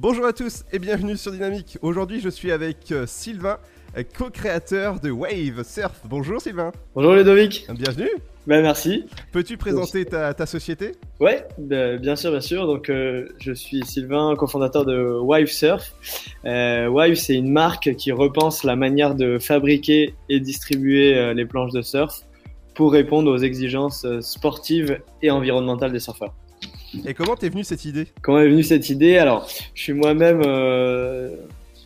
Bonjour à tous et bienvenue sur Dynamique. Aujourd'hui, je suis avec euh, Sylvain, euh, co-créateur de Wave Surf. Bonjour Sylvain. Bonjour Ludovic. Bienvenue. Ben, merci. Peux-tu présenter ta, ta société? Ouais, ben, bien sûr, bien sûr. Donc, euh, je suis Sylvain, cofondateur de Wave Surf. Wave, c'est une marque qui repense la manière de fabriquer et distribuer les planches de surf pour répondre aux exigences sportives et environnementales des surfeurs. Et comment t'es venue cette idée? Comment est venue cette idée? Alors, je suis moi-même euh,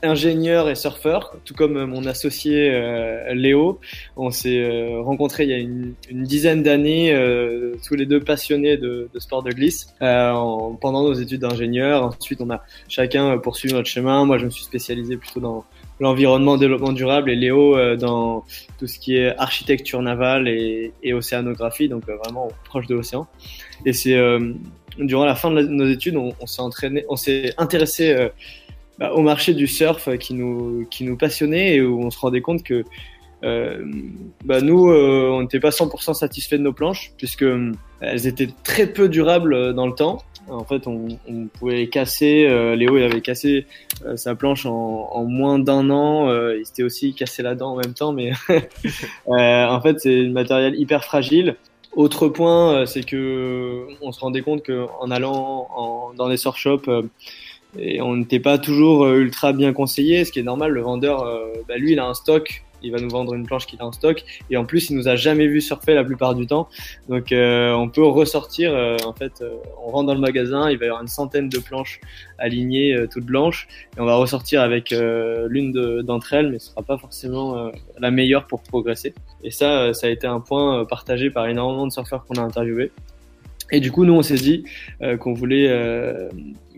ingénieur et surfeur, tout comme mon associé euh, Léo. On s'est euh, rencontrés il y a une, dizaine d'années, euh, tous les deux passionnés de, de sport de glisse, euh, en- pendant nos études d'ingénieur. Ensuite, on a chacun poursuivi notre chemin. Moi, je me suis spécialisé plutôt dans l'environnement, développement durable, et Léo euh, dans tout ce qui est architecture navale et, océanographie, donc euh, vraiment proche de l'océan. Et c'est euh, durant la fin de nos études, on, s'est entraîné, on s'est intéressé euh, bah, au marché du surf euh, qui nous qui nous passionnait et où on se rendait compte que euh, bah, nous on n'était pas 100% satisfait de nos planches puisque elles étaient très peu durables dans le temps. En fait, on, pouvait les casser. Léo, il avait cassé sa planche en, en moins d'un an. il s'était aussi cassé la dent en même temps, mais en fait, c'est un matériel hyper fragile. Autre point, euh, c'est que on se rendait compte que en allant dans les surf shops, euh, on n'était pas toujours euh, ultra bien conseillé, ce qui est normal. Le vendeur, bah, lui, il a un stock, il va nous vendre une planche qu'il a en stock, et en plus, il nous a jamais vu surfer la plupart du temps. Donc, euh, on peut ressortir. euh, en fait, euh, on rentre dans le magasin, il va y avoir une centaine de planches alignées, toutes blanches, et on va ressortir avec l'une de- d'entre elles, mais ce sera pas forcément la meilleure pour progresser. Et ça, ça a été un point partagé par énormément de surfeurs qu'on a interviewés. Et du coup, nous, on s'est dit qu'on voulait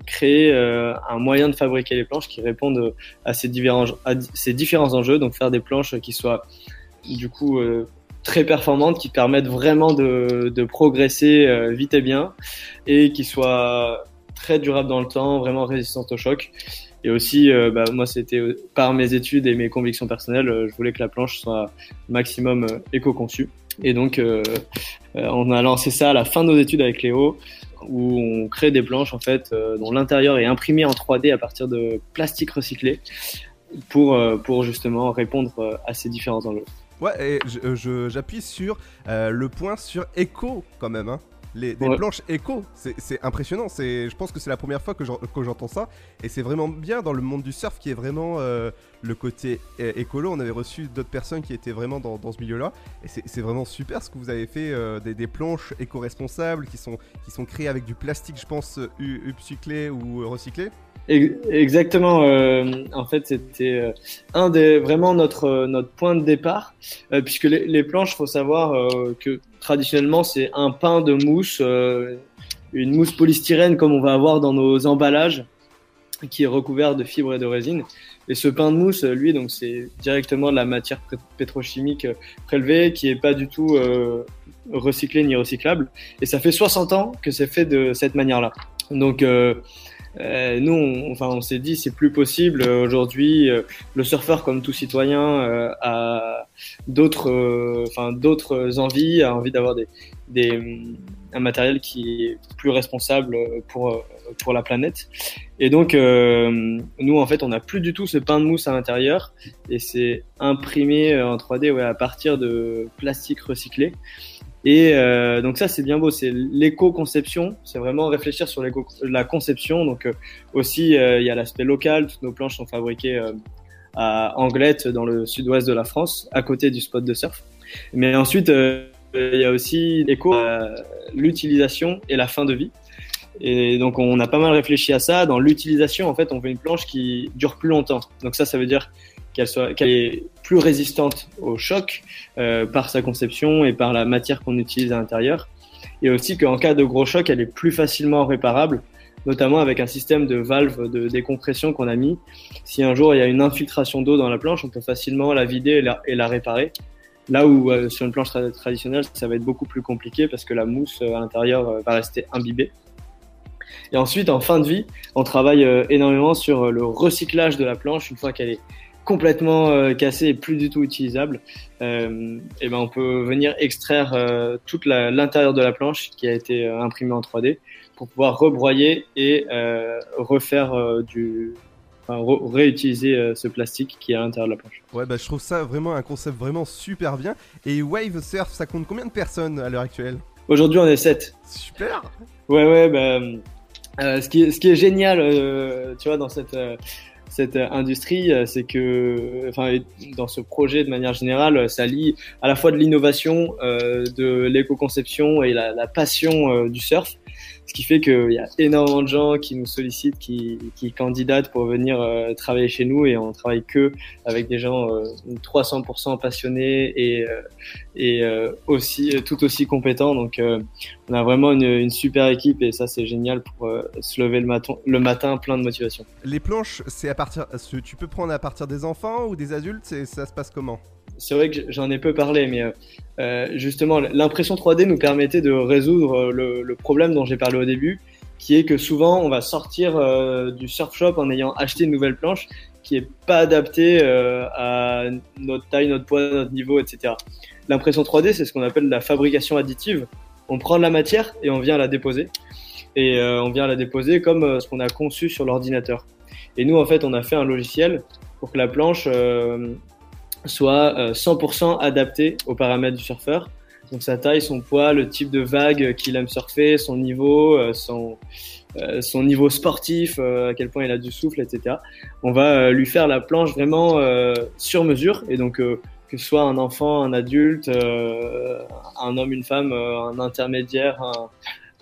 créer euh, un moyen de fabriquer les planches qui répondent à ces différents, à ces différents enjeux. Donc, faire des planches qui soient du coup euh, très performantes, qui permettent vraiment de, de progresser euh, vite et bien, et qui soient très durables dans le temps, vraiment résistantes au choc. Et aussi, euh, bah, moi, c'était euh, par mes études et mes convictions personnelles, euh, je voulais que la planche soit maximum euh, éco-conçue. Et donc, euh, euh, on a lancé ça à la fin de nos études avec Léo, où on crée des planches en fait euh, dont l'intérieur est imprimé en 3D à partir de plastique recyclé pour euh, pour justement répondre euh, à ces différents enjeux. Ouais, et j'appuie sur le point sur éco quand même. Hein. Les, des Ouais. planches éco, c'est impressionnant. C'est, je pense que c'est la première fois que j'en- que j'entends ça, et c'est vraiment bien dans le monde du surf qui est vraiment euh, le côté écolo. On avait reçu d'autres personnes qui étaient vraiment dans, dans ce milieu-là, et c'est vraiment super ce que vous avez fait, euh, des, des planches éco-responsables qui sont qui sont créées avec du plastique, je pense, euh, upcyclé ou recyclé. Ex- Exactement. euh, en fait, c'était euh, un des vraiment notre notre point de départ, euh, puisque les, les planches, faut savoir que traditionnellement c'est un pain de mousse, euh, une mousse polystyrène comme on va avoir dans nos emballages, qui est recouvert de fibres et de résine. Et ce pain de mousse, lui, donc c'est directement de la matière pét- pétrochimique euh, prélevée, qui est pas du tout euh, recyclée ni recyclable. Et ça fait 60 ans que c'est fait de cette manière-là. Donc euh, nous, on, enfin, on s'est dit c'est plus possible Euh, aujourd'hui. euh, le surfeur, comme tout citoyen, euh, a d'autres, euh, enfin d'autres envies, a envie d'avoir des, des, un matériel qui est plus responsable pour euh, pour la planète. Et donc, nous, en fait, on n'a plus du tout ce pain de mousse à l'intérieur, et c'est imprimé en 3D ouais, à partir de plastique recyclé. Et euh, donc ça, c'est bien beau, c'est l'éco-conception, c'est vraiment réfléchir sur la conception. Donc euh, aussi, euh, il y a l'aspect local, toutes nos planches sont fabriquées à Anglette, dans le sud-ouest de la France, à côté du spot de surf. Mais ensuite, il y a aussi l'éco, l'utilisation et la fin de vie. Et donc on a pas mal réfléchi à ça. Dans l'utilisation, en fait, on veut une planche qui dure plus longtemps. Donc ça, ça veut dire qu'elle soit, qu'elle est plus résistante au choc euh, par sa conception et par la matière qu'on utilise à l'intérieur. Et aussi qu'en cas de gros choc, elle est plus facilement réparable, notamment avec un système de valve de décompression qu'on a mis. Si un jour il y a une infiltration d'eau dans la planche, on peut facilement la vider et la, réparer. Là où euh, sur une planche tra- traditionnelle, ça va être beaucoup plus compliqué parce que la mousse euh, à l'intérieur va rester imbibée. Et ensuite, en fin de vie, on travaille énormément sur le recyclage de la planche une fois qu'elle est complètement euh, cassée et plus du tout utilisable. Euh, et ben on peut venir extraire euh, toute l'intérieur de la planche qui a été euh, imprimée en 3D pour pouvoir rebroyer et refaire du, Enfin, réutiliser ce plastique qui est à l'intérieur de la planche. Ouais, bah je trouve ça vraiment un concept vraiment super bien. Et Wave Surf, ça compte combien de personnes à l'heure actuelle? Aujourd'hui, on est 7. Super Ouais, ouais, bah, ce, qui est, ce qui est génial, tu vois, dans cette, cette industrie, c'est que, enfin, dans ce projet de manière générale, ça lie à la fois de l'innovation, de l'éco-conception et la, la passion du surf ce qui fait qu'il y a énormément de gens qui nous sollicitent, qui, qui candidatent pour venir euh, travailler chez nous et on travaille que avec des gens 300% euh, passionnés et, euh, et aussi tout aussi compétents. Donc on a vraiment une, une, super équipe et ça c'est génial pour se lever le matin, le matin plein de motivation. Les planches, c'est à partir, tu peux prendre à partir des enfants ou des adultes, ça se passe comment? C'est vrai que j'en ai peu parlé, mais euh, justement, l'impression 3D nous permettait de résoudre le, le problème dont j'ai parlé au début, qui est que souvent on va sortir euh, du surf shop en ayant acheté une nouvelle planche qui est pas adaptée euh, à notre taille, notre poids, notre niveau, etc. L'impression 3D, c'est ce qu'on appelle la fabrication additive. On prend de la matière et on vient la déposer. Et euh, on vient la déposer comme euh, ce qu'on a conçu sur l'ordinateur. Et nous, en fait, on a fait un logiciel pour que la planche soit 100% euh, adapté aux paramètres du surfeur. Donc sa taille, son poids, le type de vague qu'il aime surfer, son niveau, euh, son, euh, son niveau sportif, à quel point il a du souffle, etc. On va lui faire la planche vraiment sur mesure et donc que ce soit un enfant, un adulte, un homme, une femme, un intermédiaire, un,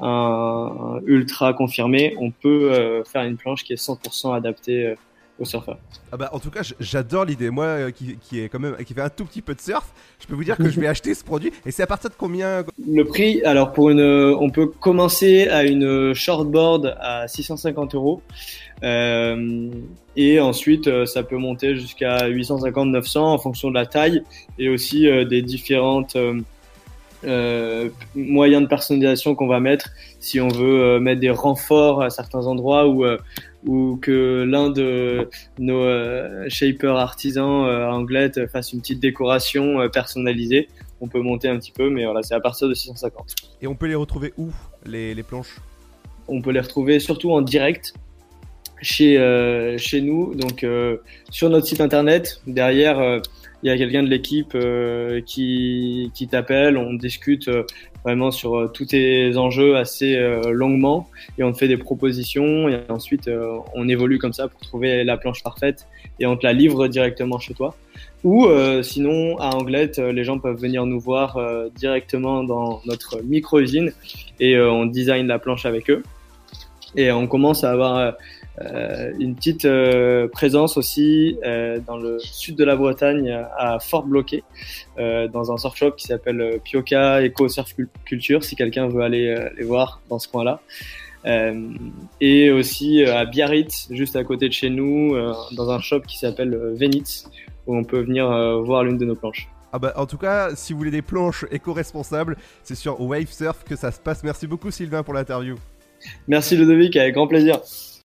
un, ultra confirmé, on peut faire une planche qui est 100% adaptée au surfeur. Ah bah en tout cas j'adore l'idée. Moi euh, qui, qui, est quand même qui fait un tout petit peu de surf, je peux vous dire que je vais acheter ce produit. Et c'est à partir de combien Le prix, alors pour une, on peut commencer à une shortboard à 650 euros. Euh, et ensuite, euh, ça peut monter jusqu'à 850-900 en fonction de la taille et aussi euh, des différentes euh, moyens de personnalisation qu'on va mettre si on veut mettre des renforts à certains endroits ou ou que l'un de nos euh, shapers artisans euh, anglais fasse une petite décoration euh, personnalisée. On peut monter un petit peu, mais voilà, c'est à partir de 650. Et on peut les retrouver où, les, les planches? On peut les retrouver surtout en direct chez, euh, chez nous, donc sur notre site internet. Derrière, il y a quelqu'un de l'équipe qui, qui t'appelle, on discute vraiment sur euh, tous tes enjeux assez euh, longuement et on te fait des propositions et ensuite euh, on évolue comme ça pour trouver la planche parfaite et on te la livre directement chez toi. Ou sinon à Anglette, les gens peuvent venir nous voir directement dans notre micro-usine et on design la planche avec eux. Et on commence à avoir euh, une petite euh, présence aussi euh, dans le sud de la Bretagne à Fort Bloqué, dans un surf shop qui s'appelle Pioca Eco Surf Culture, si quelqu'un veut aller les voir dans ce coin-là. et aussi à Biarritz, juste à côté de chez nous, dans un shop qui s'appelle Venitz, où on peut venir voir l'une de nos planches. Ah bah en tout cas, si vous voulez des planches éco-responsables, c'est sur Wave Surf que ça se passe. Merci beaucoup Sylvain pour l'interview. Merci Ludovic, avec grand plaisir.